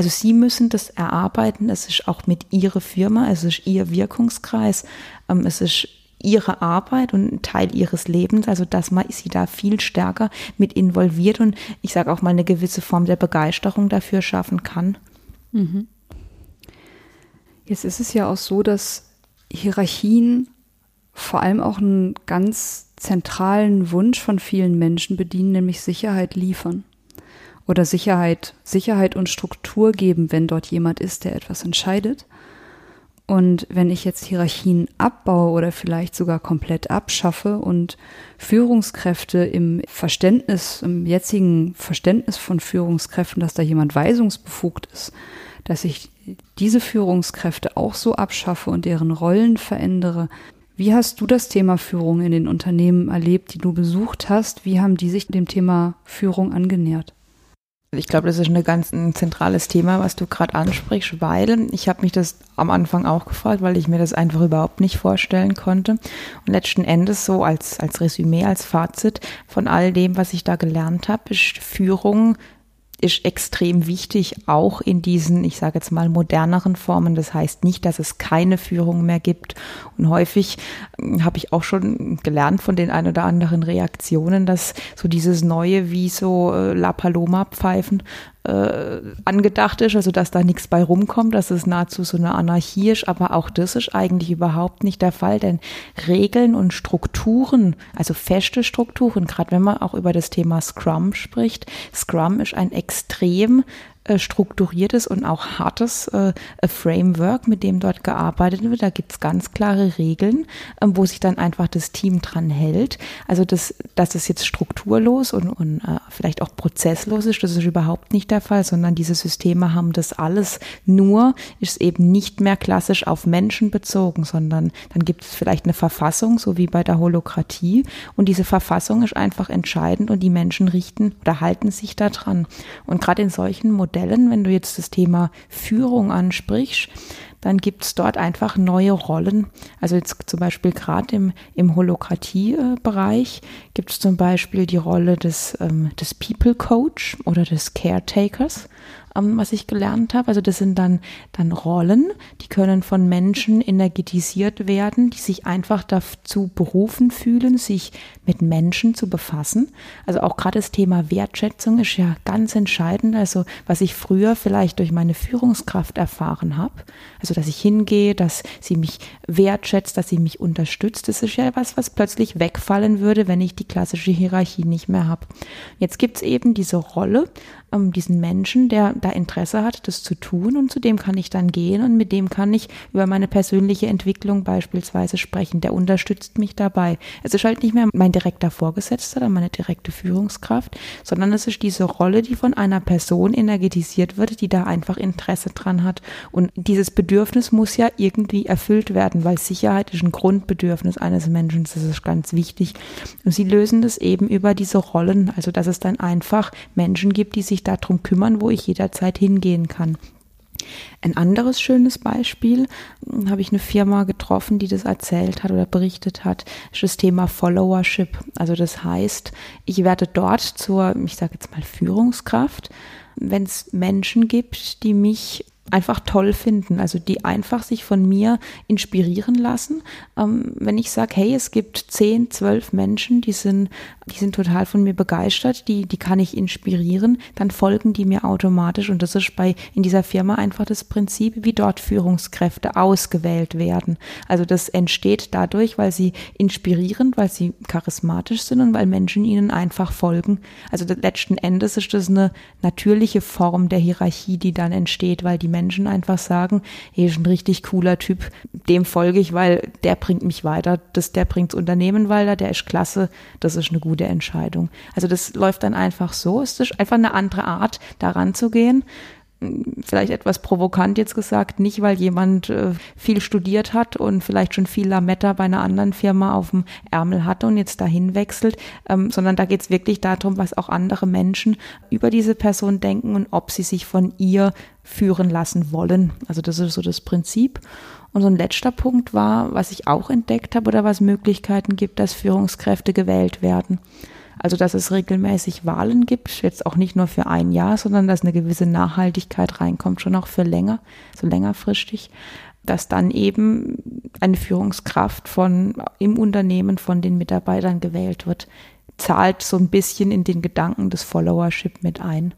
also Sie müssen das erarbeiten. Es ist auch mit Ihrer Firma, es ist Ihr Wirkungskreis, ähm, es ist ihre Arbeit und ein Teil ihres Lebens, also dass man sie da viel stärker mit involviert und ich sage auch mal eine gewisse Form der Begeisterung dafür schaffen kann. Mhm. Jetzt ist es ja auch so, dass Hierarchien vor allem auch einen ganz zentralen Wunsch von vielen Menschen bedienen, nämlich Sicherheit liefern. oder Sicherheit, Sicherheit und Struktur geben, wenn dort jemand ist, der etwas entscheidet. Und wenn ich jetzt Hierarchien abbaue oder vielleicht sogar komplett abschaffe und Führungskräfte im Verständnis, im jetzigen Verständnis von Führungskräften, dass da jemand weisungsbefugt ist, dass ich diese Führungskräfte auch so abschaffe und deren Rollen verändere. Wie hast du das Thema Führung in den Unternehmen erlebt, die du besucht hast? Wie haben die sich dem Thema Führung angenähert? Ich glaube, das ist ein ganz ein zentrales Thema, was du gerade ansprichst, weil ich habe mich das am Anfang auch gefragt, weil ich mir das einfach überhaupt nicht vorstellen konnte. Und letzten Endes so als, als Resümee, als Fazit von all dem, was ich da gelernt habe, ist Führung ist extrem wichtig, auch in diesen, ich sage jetzt mal, moderneren Formen. Das heißt nicht, dass es keine Führung mehr gibt. Und häufig hm, habe ich auch schon gelernt von den ein oder anderen Reaktionen, dass so dieses neue, wie so äh, La Paloma-Pfeifen, äh, angedacht ist, also dass da nichts bei rumkommt, dass es nahezu so eine Anarchie ist, aber auch das ist eigentlich überhaupt nicht der Fall, denn Regeln und Strukturen, also feste Strukturen, gerade wenn man auch über das Thema Scrum spricht, Scrum ist ein extrem äh, strukturiertes und auch hartes äh, Framework, mit dem dort gearbeitet wird. Da gibt es ganz klare Regeln, ähm, wo sich dann einfach das Team dran hält. Also das, dass es jetzt strukturlos und, und äh, vielleicht auch prozesslos ist, das ist überhaupt nicht der Fall, sondern diese Systeme haben das alles. Nur ist eben nicht mehr klassisch auf Menschen bezogen, sondern dann gibt es vielleicht eine Verfassung, so wie bei der Holokratie. Und diese Verfassung ist einfach entscheidend und die Menschen richten oder halten sich da dran. Und gerade in solchen Modellen Modellen, wenn du jetzt das Thema Führung ansprichst, dann gibt es dort einfach neue Rollen. Also jetzt zum Beispiel gerade im, im Holokratie-Bereich gibt es zum Beispiel die Rolle des, ähm, des People Coach oder des Caretakers ähm, was ich gelernt habe. Also das sind dann, dann Rollen, die können von Menschen energetisiert werden, die sich einfach dazu berufen fühlen, sich mit Menschen zu befassen. Also auch gerade das Thema Wertschätzung ist ja ganz entscheidend. Also was ich früher vielleicht durch meine Führungskraft erfahren habe, also dass ich hingehe, dass sie mich wertschätzt, dass sie mich unterstützt, das ist ja was, was plötzlich wegfallen würde, wenn ich die klassische Hierarchie nicht mehr habe. Jetzt gibt es eben diese Rolle, ähm, diesen Menschen, der da Interesse hat, das zu tun und zu dem kann ich dann gehen und mit dem kann ich über meine persönliche Entwicklung beispielsweise sprechen. Der unterstützt mich dabei. Es ist halt nicht mehr mein direkter Vorgesetzter oder meine direkte Führungskraft, sondern es ist diese Rolle, die von einer Person energetisiert wird, die da einfach Interesse dran hat. Und dieses Bedürfnis muss ja irgendwie erfüllt werden, weil Sicherheit ist ein Grundbedürfnis eines Menschen. Das ist ganz wichtig. Und sie lösen das eben über diese Rollen, also dass es dann einfach Menschen gibt, die sich sich darum kümmern, wo ich jederzeit hingehen kann. Ein anderes schönes Beispiel hm, habe ich eine Firma getroffen, die das erzählt hat oder berichtet hat, ist das Thema Followership. Also das heißt, ich werde dort zur, ich sage jetzt mal Führungskraft, wenn es Menschen gibt, die mich einfach toll finden, also die einfach sich von mir inspirieren lassen. Ähm, wenn ich sage, hey, es gibt zehn, zwölf Menschen, die sind, die sind total von mir begeistert, die, die kann ich inspirieren, dann folgen die mir automatisch. Und das ist bei in dieser Firma einfach das Prinzip, wie dort Führungskräfte ausgewählt werden. Also das entsteht dadurch, weil sie inspirieren, weil sie charismatisch sind und weil Menschen ihnen einfach folgen. Also letzten Endes ist das eine natürliche Form der Hierarchie, die dann entsteht, weil die Menschen Menschen einfach sagen, hey, ist ein richtig cooler Typ, dem folge ich, weil der bringt mich weiter, das, der bringt das Unternehmen weiter, der ist klasse, das ist eine gute Entscheidung. Also das läuft dann einfach so, es ist einfach eine andere Art, daran zu gehen vielleicht etwas provokant jetzt gesagt, nicht weil jemand äh, viel studiert hat und vielleicht schon viel Lametta bei einer anderen Firma auf dem Ärmel hatte und jetzt dahin wechselt, ähm, sondern da geht es wirklich darum, was auch andere Menschen über diese Person denken und ob sie sich von ihr führen lassen wollen. Also das ist so das Prinzip. Und so ein letzter Punkt war, was ich auch entdeckt habe oder was Möglichkeiten gibt, dass Führungskräfte gewählt werden. Also dass es regelmäßig Wahlen gibt, jetzt auch nicht nur für ein Jahr, sondern dass eine gewisse Nachhaltigkeit reinkommt, schon auch für länger, so längerfristig, dass dann eben eine Führungskraft von im Unternehmen von den Mitarbeitern gewählt wird, zahlt so ein bisschen in den Gedanken des Followership mit ein.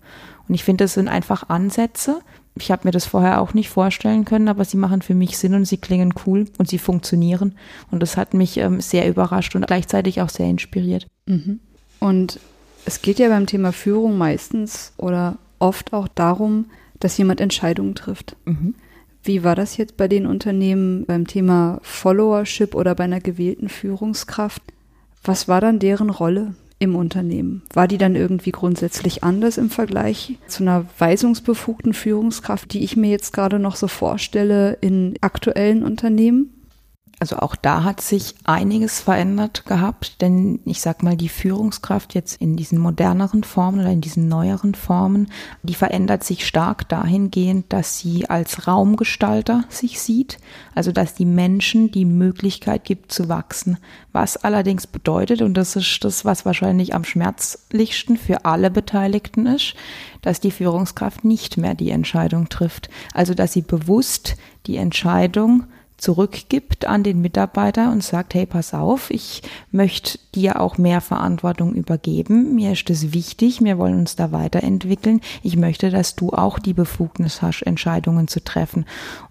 Und ich finde, das sind einfach Ansätze. Ich habe mir das vorher auch nicht vorstellen können, aber sie machen für mich Sinn und sie klingen cool und sie funktionieren. Und das hat mich ähm, sehr überrascht und gleichzeitig auch sehr inspiriert. Mhm. Und Es geht ja beim Thema Führung meistens oder oft auch darum, dass jemand Entscheidungen trifft. Mhm. Wie war das jetzt bei den Unternehmen beim Thema Followership oder bei einer gewählten Führungskraft? Was war dann deren Rolle im Unternehmen? War die dann irgendwie grundsätzlich anders im Vergleich zu einer weisungsbefugten Führungskraft, die ich mir jetzt gerade noch so vorstelle in aktuellen Unternehmen? Also auch da hat sich einiges verändert gehabt, denn ich sag mal, die Führungskraft jetzt in diesen moderneren Formen oder in diesen neueren Formen, die verändert sich stark dahingehend, dass sie als Raumgestalter sich sieht, also dass die Menschen die Möglichkeit gibt zu wachsen. Was allerdings bedeutet, und das ist das, was wahrscheinlich am schmerzlichsten für alle Beteiligten ist, dass die Führungskraft nicht mehr die Entscheidung trifft. Also dass sie bewusst die Entscheidung zurückgibt an den Mitarbeiter und sagt, hey, pass auf, ich möchte dir auch mehr Verantwortung übergeben. Mir ist das wichtig, wir wollen uns da weiterentwickeln. Ich möchte, dass du auch die Befugnis hast, Entscheidungen zu treffen.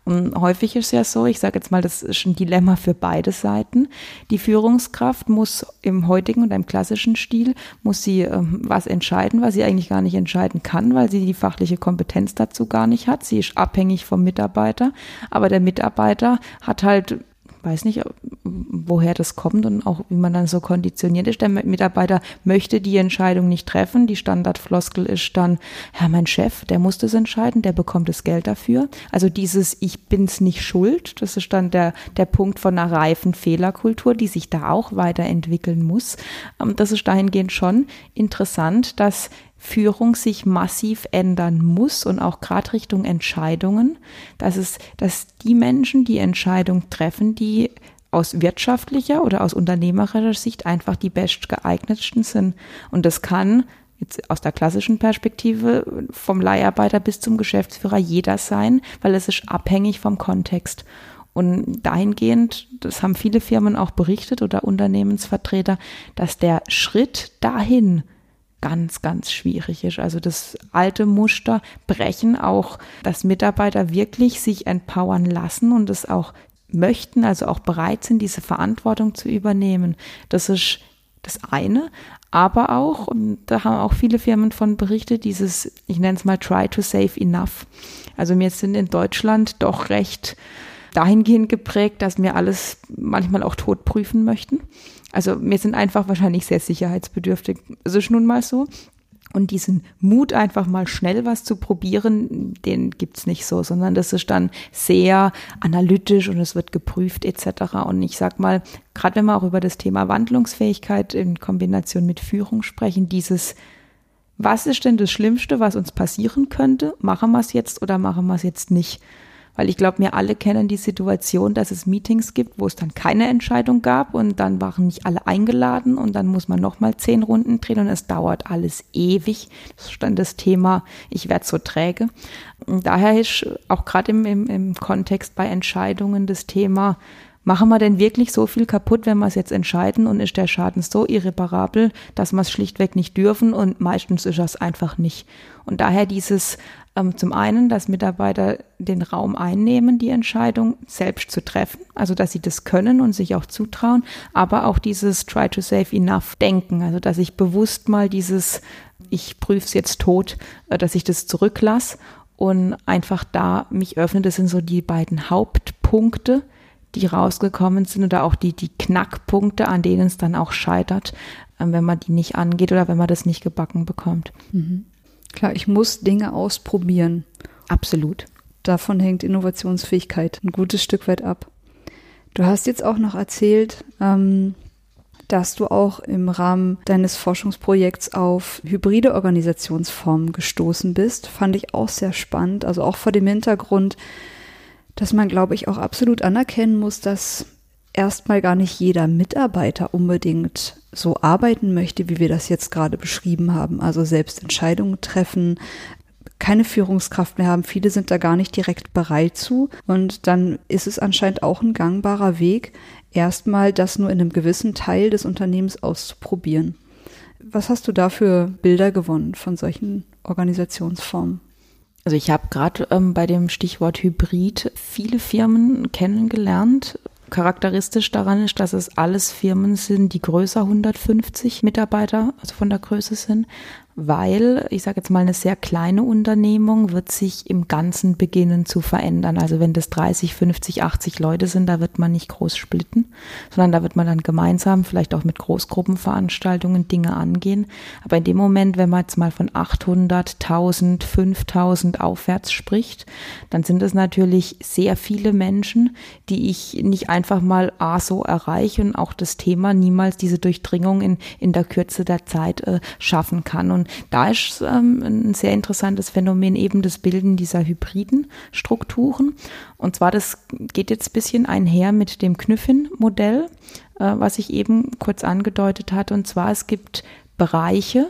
Und häufig ist es ja so, ich sage jetzt mal, das ist ein Dilemma für beide Seiten. Die Führungskraft muss im heutigen und im klassischen Stil, muss sie ähm, was entscheiden, was sie eigentlich gar nicht entscheiden kann, weil sie die fachliche Kompetenz dazu gar nicht hat. Sie ist abhängig vom Mitarbeiter, aber der Mitarbeiter hat halt weiß nicht, woher das kommt und auch wie man dann so konditioniert ist. Der Mitarbeiter möchte die Entscheidung nicht treffen. Die Standardfloskel ist dann, ja, mein Chef, der muss das entscheiden, der bekommt das Geld dafür. Also dieses Ich bin's nicht schuld, das ist dann der, der Punkt von einer reifen Fehlerkultur, die sich da auch weiterentwickeln muss. Ähm, das ist dahingehend schon interessant, dass Führung sich massiv ändern muss und auch gerade Richtung Entscheidungen, dass es, dass die Menschen, die Entscheidung treffen, die aus wirtschaftlicher oder aus unternehmerischer Sicht einfach die bestgeeignetsten sind. Und das kann jetzt aus der klassischen Perspektive vom Leiharbeiter bis zum Geschäftsführer jeder sein, weil es ist abhängig vom Kontext. Und dahingehend, das haben viele Firmen auch berichtet oder Unternehmensvertreter, dass der Schritt dahin ganz, ganz schwierig ist. Also das alte Muster brechen auch, dass Mitarbeiter wirklich sich empowern lassen und es auch möchten, also auch bereit sind, diese Verantwortung zu übernehmen. Das ist das eine. Aber auch, und da haben auch viele Firmen von berichtet, dieses, ich nenne es mal try to save enough. Also wir sind in Deutschland doch recht dahingehend geprägt, dass wir alles manchmal auch tot prüfen möchten. Also wir sind einfach wahrscheinlich sehr sicherheitsbedürftig. Das ist nun mal so. Und diesen Mut, einfach mal schnell was zu probieren, den gibt's nicht so, sondern das ist dann sehr analytisch und es wird geprüft etc. Und ich sag mal, gerade wenn wir auch über das Thema Wandlungsfähigkeit in Kombination mit Führung sprechen, dieses was ist denn das Schlimmste, was uns passieren könnte? Machen wir es jetzt oder machen wir es jetzt nicht? Weil ich glaube, wir alle kennen die Situation, dass es Meetings gibt, wo es dann keine Entscheidung gab und dann waren nicht alle eingeladen und dann muss man nochmal zehn Runden drehen und es dauert alles ewig. Das ist dann das Thema, ich werde so träge. Und daher ist auch gerade im, im, im Kontext bei Entscheidungen das Thema, Machen wir denn wirklich so viel kaputt, wenn wir es jetzt entscheiden und ist der Schaden so irreparabel, dass wir es schlichtweg nicht dürfen und meistens ist es einfach nicht. Und daher dieses zum einen, dass Mitarbeiter den Raum einnehmen, die Entscheidung selbst zu treffen, also dass sie das können und sich auch zutrauen, aber auch dieses Try to Save Enough denken, also dass ich bewusst mal dieses ich prüfe es jetzt tot, äh, dass ich das zurücklasse und einfach da mich öffne. Das sind so die beiden Hauptpunkte, die rausgekommen sind oder auch die, die Knackpunkte, an denen es dann auch scheitert, ähm, wenn man die nicht angeht oder wenn man das nicht gebacken bekommt. Mhm. Klar, ich muss Dinge ausprobieren. Absolut. Davon hängt Innovationsfähigkeit ein gutes Stück weit ab. Du hast jetzt auch noch erzählt, ähm, dass du auch im Rahmen deines Forschungsprojekts auf hybride Organisationsformen gestoßen bist. Fand ich auch sehr spannend. Also auch vor dem Hintergrund, dass man, glaube ich, auch absolut anerkennen muss, dass erstmal gar nicht jeder Mitarbeiter unbedingt so arbeiten möchte, wie wir das jetzt gerade beschrieben haben. Also selbst Entscheidungen treffen, keine Führungskraft mehr haben. Viele sind da gar nicht direkt bereit zu. Und dann ist es anscheinend auch ein gangbarer Weg, erstmal das nur in einem gewissen Teil des Unternehmens auszuprobieren. Was hast du da für Bilder gewonnen von solchen Organisationsformen? Also ich habe gerade ähm, bei dem Stichwort Hybrid viele Firmen kennengelernt, charakteristisch daran ist, dass es alles Firmen sind, die größer 150 Mitarbeiter, also von der Größe sind weil, ich sage jetzt mal, eine sehr kleine Unternehmung wird sich im Ganzen beginnen zu verändern. Also wenn das 30, 50, 80 Leute sind, da wird man nicht groß splitten, sondern da wird man dann gemeinsam, vielleicht auch mit Großgruppenveranstaltungen Dinge angehen. Aber in dem Moment, wenn man jetzt mal von 800, 1000, 5000 aufwärts spricht, dann sind es natürlich sehr viele Menschen, die ich nicht einfach mal A so erreiche und auch das Thema niemals diese Durchdringung in, in der Kürze der Zeit äh, schaffen kann. Und und da ist ähm, ein sehr interessantes Phänomen eben das Bilden dieser hybriden Strukturen. Und zwar, das geht jetzt ein bisschen einher mit dem Knüffin-Modell, äh, was ich eben kurz angedeutet hatte. Und zwar, es gibt Bereiche,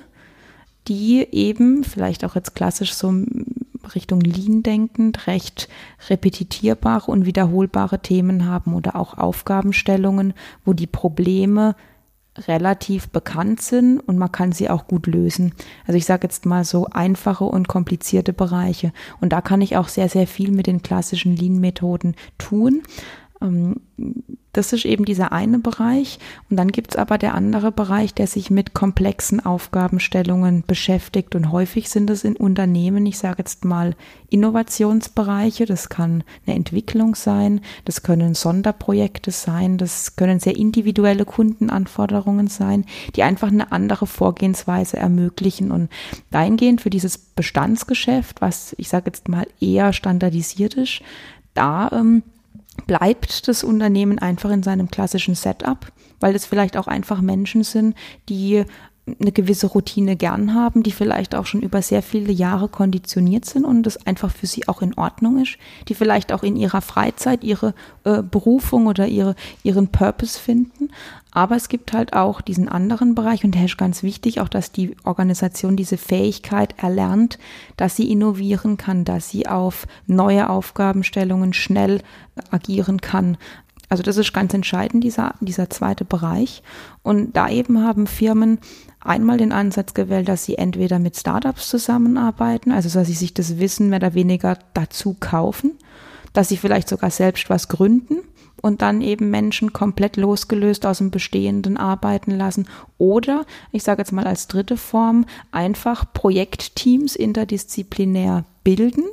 die eben vielleicht auch jetzt klassisch so Richtung Lean denkend recht repetitierbare und wiederholbare Themen haben oder auch Aufgabenstellungen, wo die Probleme relativ bekannt sind und man kann sie auch gut lösen. Also ich sage jetzt mal so einfache und komplizierte Bereiche. Und da kann ich auch sehr, sehr viel mit den klassischen Lean-Methoden tun. Ähm, das ist eben dieser eine Bereich. Und dann gibt es aber der andere Bereich, der sich mit komplexen Aufgabenstellungen beschäftigt. Und häufig sind es in Unternehmen, ich sage jetzt mal Innovationsbereiche, das kann eine Entwicklung sein, das können Sonderprojekte sein, das können sehr individuelle Kundenanforderungen sein, die einfach eine andere Vorgehensweise ermöglichen. Und dahingehend für dieses Bestandsgeschäft, was ich sage jetzt mal eher standardisiert ist, da ähm, bleibt das Unternehmen einfach in seinem klassischen Setup, weil es vielleicht auch einfach Menschen sind, die eine gewisse Routine gern haben, die vielleicht auch schon über sehr viele Jahre konditioniert sind und das einfach für sie auch in Ordnung ist, die vielleicht auch in ihrer Freizeit ihre äh, Berufung oder ihre, ihren Purpose finden. Aber es gibt halt auch diesen anderen Bereich und der ist ganz wichtig, auch dass die Organisation diese Fähigkeit erlernt, dass sie innovieren kann, dass sie auf neue Aufgabenstellungen schnell agieren kann, also das ist ganz entscheidend, dieser, dieser zweite Bereich. Und da eben haben Firmen einmal den Ansatz gewählt, dass sie entweder mit Startups zusammenarbeiten, also dass sie sich das Wissen mehr oder weniger dazu kaufen, dass sie vielleicht sogar selbst was gründen und dann eben Menschen komplett losgelöst aus dem Bestehenden arbeiten lassen. Oder, ich sage jetzt mal als dritte Form, einfach Projektteams interdisziplinär bilden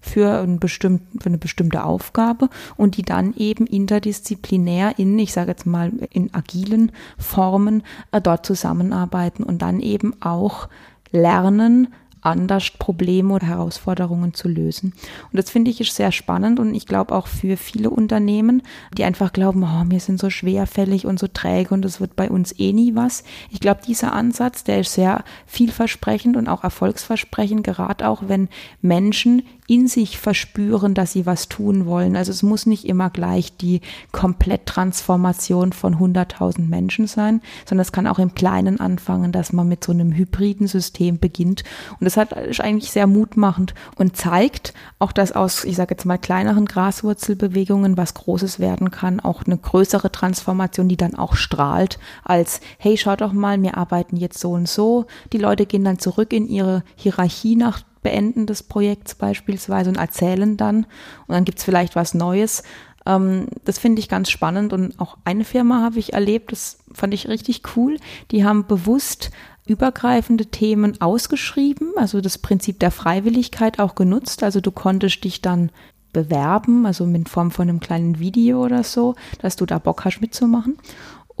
für, einen bestimmten, für eine bestimmte Aufgabe und die dann eben interdisziplinär in, ich sage jetzt mal, in agilen Formen äh, dort zusammenarbeiten und dann eben auch lernen, anders Probleme oder Herausforderungen zu lösen. Und das finde ich ist sehr spannend und ich glaube auch für viele Unternehmen, die einfach glauben, oh, wir sind so schwerfällig und so träge und es wird bei uns eh nie was. Ich glaube, dieser Ansatz, der ist sehr vielversprechend und auch erfolgsversprechend, gerade auch wenn Menschen in sich verspüren, dass sie was tun wollen. Also es muss nicht immer gleich die Kompletttransformation von 100.000 Menschen sein, sondern es kann auch im Kleinen anfangen, dass man mit so einem hybriden System beginnt. Und das hat, ist eigentlich sehr mutmachend und zeigt auch, dass aus, ich sage jetzt mal, kleineren Graswurzelbewegungen was Großes werden kann, auch eine größere Transformation, die dann auch strahlt, als, hey, schaut doch mal, wir arbeiten jetzt so und so. Die Leute gehen dann zurück in ihre Hierarchie nach Beenden des Projekts beispielsweise und erzählen dann. Und dann gibt's vielleicht was Neues. Ähm, das finde ich ganz spannend. Und auch eine Firma habe ich erlebt, das fand ich richtig cool. Die haben bewusst übergreifende Themen ausgeschrieben, also das Prinzip der Freiwilligkeit auch genutzt. Also du konntest dich dann bewerben, also in Form von einem kleinen Video oder so, dass du da Bock hast mitzumachen.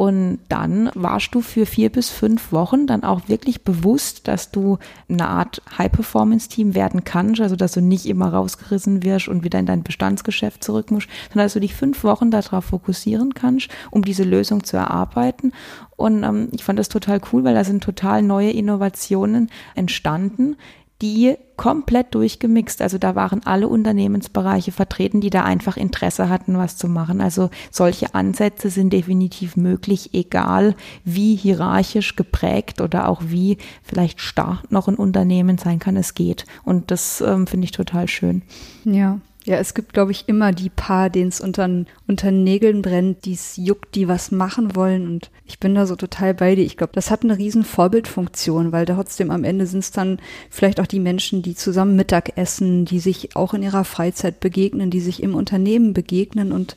Und dann warst du für vier bis fünf Wochen dann auch wirklich bewusst, dass du eine Art High-Performance-Team werden kannst, also dass du nicht immer rausgerissen wirst und wieder in dein Bestandsgeschäft zurück musst, sondern dass du dich fünf Wochen darauf fokussieren kannst, um diese Lösung zu erarbeiten. Und ähm, ich fand das total cool, weil da sind total neue Innovationen entstanden, die komplett durchgemixt. Also da waren alle Unternehmensbereiche vertreten, die da einfach Interesse hatten, was zu machen. Also solche Ansätze sind definitiv möglich, egal wie hierarchisch geprägt oder auch wie vielleicht stark noch ein Unternehmen sein kann. Es geht. Und das ähm, finde ich total schön. Ja, Ja, es gibt, glaube ich, immer die paar, denen es unter, unter Nägeln brennt, die es juckt, die was machen wollen. Und ich bin da so total bei dir. Ich glaube, das hat eine riesen Vorbildfunktion, weil trotzdem am Ende sind es dann vielleicht auch die Menschen, die zusammen Mittag essen, die sich auch in ihrer Freizeit begegnen, die sich im Unternehmen begegnen. Und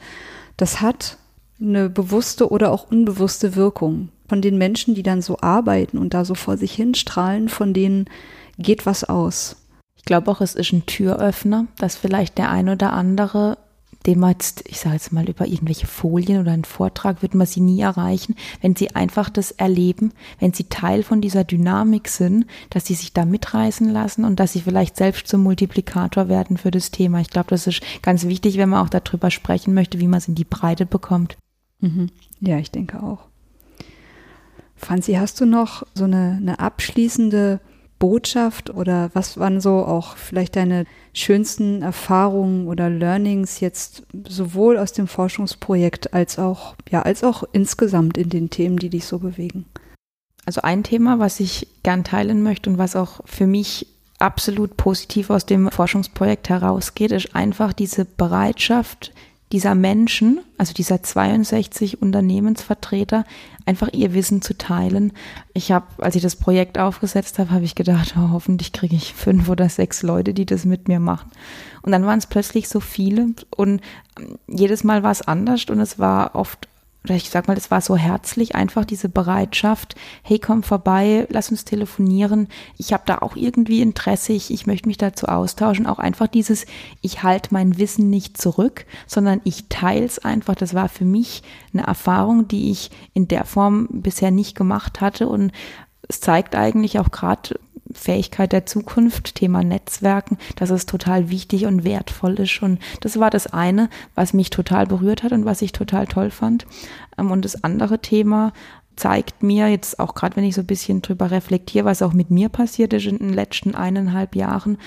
das hat eine bewusste oder auch unbewusste Wirkung. Von den Menschen, die dann so arbeiten und da so vor sich hinstrahlen, von denen geht was aus. Ich glaube auch, es ist ein Türöffner, dass vielleicht der ein oder andere, dem jetzt, ich sage jetzt mal, über irgendwelche Folien oder einen Vortrag wird man sie nie erreichen, wenn sie einfach das erleben, wenn sie Teil von dieser Dynamik sind, dass sie sich da mitreißen lassen und dass sie vielleicht selbst zum Multiplikator werden für das Thema. Ich glaube, das ist ganz wichtig, wenn man auch darüber sprechen möchte, wie man es in die Breite bekommt. Mhm. Ja, ich denke auch. Franzi, hast du noch so eine, eine abschließende Botschaft oder was waren so auch vielleicht deine schönsten Erfahrungen oder Learnings jetzt sowohl aus dem Forschungsprojekt als auch, ja, als auch insgesamt in den Themen, die dich so bewegen? Also ein Thema, was ich gern teilen möchte und was auch für mich absolut positiv aus dem Forschungsprojekt herausgeht, ist einfach diese Bereitschaft, dieser Menschen, also dieser 62 Unternehmensvertreter, einfach ihr Wissen zu teilen. Ich habe, als ich das Projekt aufgesetzt habe, habe ich gedacht, oh, hoffentlich kriege ich fünf oder sechs Leute, die das mit mir machen. Und dann waren es plötzlich so viele und jedes Mal war es anders und es war oft oder ich sag mal, es war so herzlich, einfach diese Bereitschaft, hey, komm vorbei, lass uns telefonieren. Ich habe da auch irgendwie Interesse, ich, ich möchte mich dazu austauschen. Auch einfach dieses, ich halte mein Wissen nicht zurück, sondern ich teile es einfach. Das war für mich eine Erfahrung, die ich in der Form bisher nicht gemacht hatte und es zeigt eigentlich auch gerade Fähigkeit der Zukunft, Thema Netzwerken, dass es total wichtig und wertvoll ist. Und das war das eine, was mich total berührt hat und was ich total toll fand. Ähm, und das andere Thema zeigt mir jetzt auch gerade, wenn ich so ein bisschen drüber reflektiere, was auch mit mir passiert ist in den letzten eineinhalb Jahren,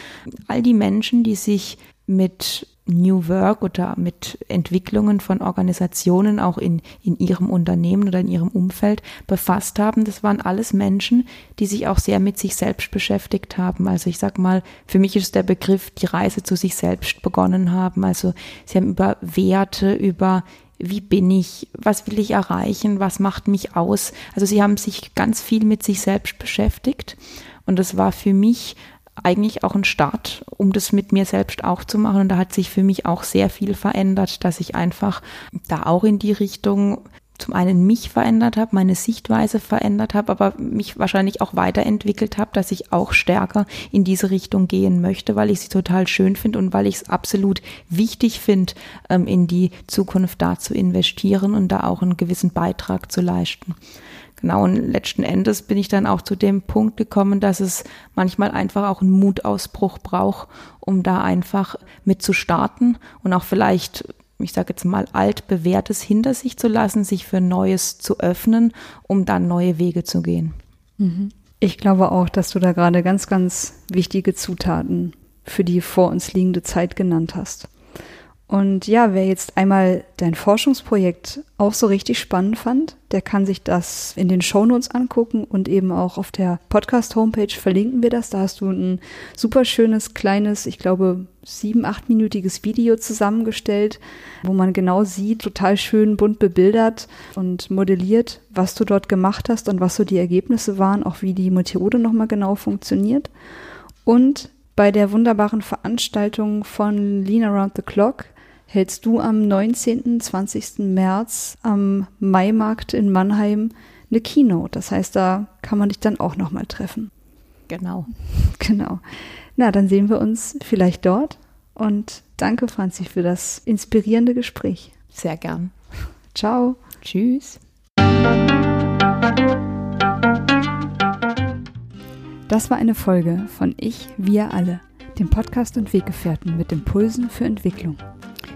all die Menschen, die sich mit New Work oder mit Entwicklungen von Organisationen auch in, in ihrem Unternehmen oder in ihrem Umfeld befasst haben. Das waren alles Menschen, die sich auch sehr mit sich selbst beschäftigt haben. Also ich sag mal, für mich ist der Begriff die Reise zu sich selbst begonnen haben. Also sie haben über Werte, über wie bin ich, was will ich erreichen, was macht mich aus. Also sie haben sich ganz viel mit sich selbst beschäftigt. Und das war für mich eigentlich auch ein Start, um das mit mir selbst auch zu machen. Und da hat sich für mich auch sehr viel verändert, dass ich einfach da auch in die Richtung zum einen mich verändert habe, meine Sichtweise verändert habe, aber mich wahrscheinlich auch weiterentwickelt habe, dass ich auch stärker in diese Richtung gehen möchte, weil ich sie total schön finde und weil ich es absolut wichtig finde, ähm, in die Zukunft da zu investieren und da auch einen gewissen Beitrag zu leisten. Genau, und letzten Endes bin ich dann auch zu dem Punkt gekommen, dass es manchmal einfach auch einen Mutausbruch braucht, um da einfach mit zu starten und auch vielleicht, ich sage jetzt mal, altbewährtes hinter sich zu lassen, sich für Neues zu öffnen, um dann neue Wege zu gehen. Mhm. Ich glaube auch, dass du da gerade ganz, ganz wichtige Zutaten für die vor uns liegende Zeit genannt hast. Und ja, wer jetzt einmal dein Forschungsprojekt auch so richtig spannend fand, der kann sich das in den Shownotes angucken und eben auch auf der Podcast-Homepage verlinken wir das. Da hast du ein super schönes, kleines, ich glaube, sieben, achtminütiges Video zusammengestellt, wo man genau sieht, total schön bunt bebildert und modelliert, was du dort gemacht hast und was so die Ergebnisse waren, auch wie die Methode nochmal genau funktioniert. Und bei der wunderbaren Veranstaltung von Lean Around the Clock hältst du am 19. 20. März am Maimarkt in Mannheim eine Keynote. Das heißt, da kann man dich dann auch nochmal treffen. Genau. Genau. Na, dann sehen wir uns vielleicht dort. Und danke, Franzi, für das inspirierende Gespräch. Sehr gern. Ciao. Tschüss. Das war eine Folge von Ich, wir alle, dem Podcast und Weggefährten mit Impulsen für Entwicklung.